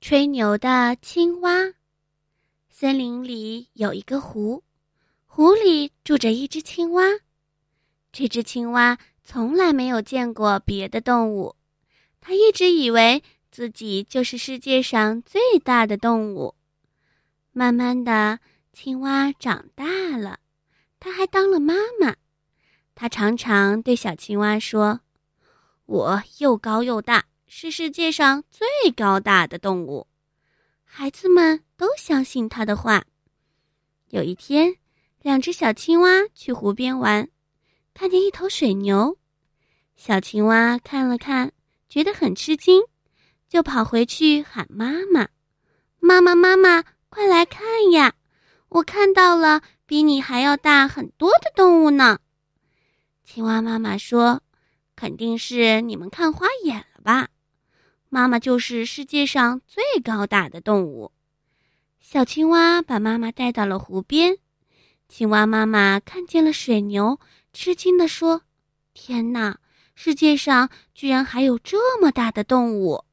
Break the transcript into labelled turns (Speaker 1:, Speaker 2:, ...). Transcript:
Speaker 1: 吹牛的青蛙。森林里有一个湖，湖里住着一只青蛙。这只青蛙从来没有见过别的动物，它一直以为自己就是世界上最大的动物。慢慢的，青蛙长大了，它还当了妈妈。它常常对小青蛙说：“我又高又大。”是世界上最高大的动物，孩子们都相信他的话。有一天，两只小青蛙去湖边玩，看见一头水牛。小青蛙看了看，觉得很吃惊，就跑回去喊妈妈：“妈妈，妈妈，快来看呀！我看到了比你还要大很多的动物呢。”青蛙妈妈说：“肯定是你们看花眼了吧？”妈妈就是世界上最高大的动物。小青蛙把妈妈带到了湖边，青蛙妈妈看见了水牛，吃惊地说：“天哪，世界上居然还有这么大的动物！”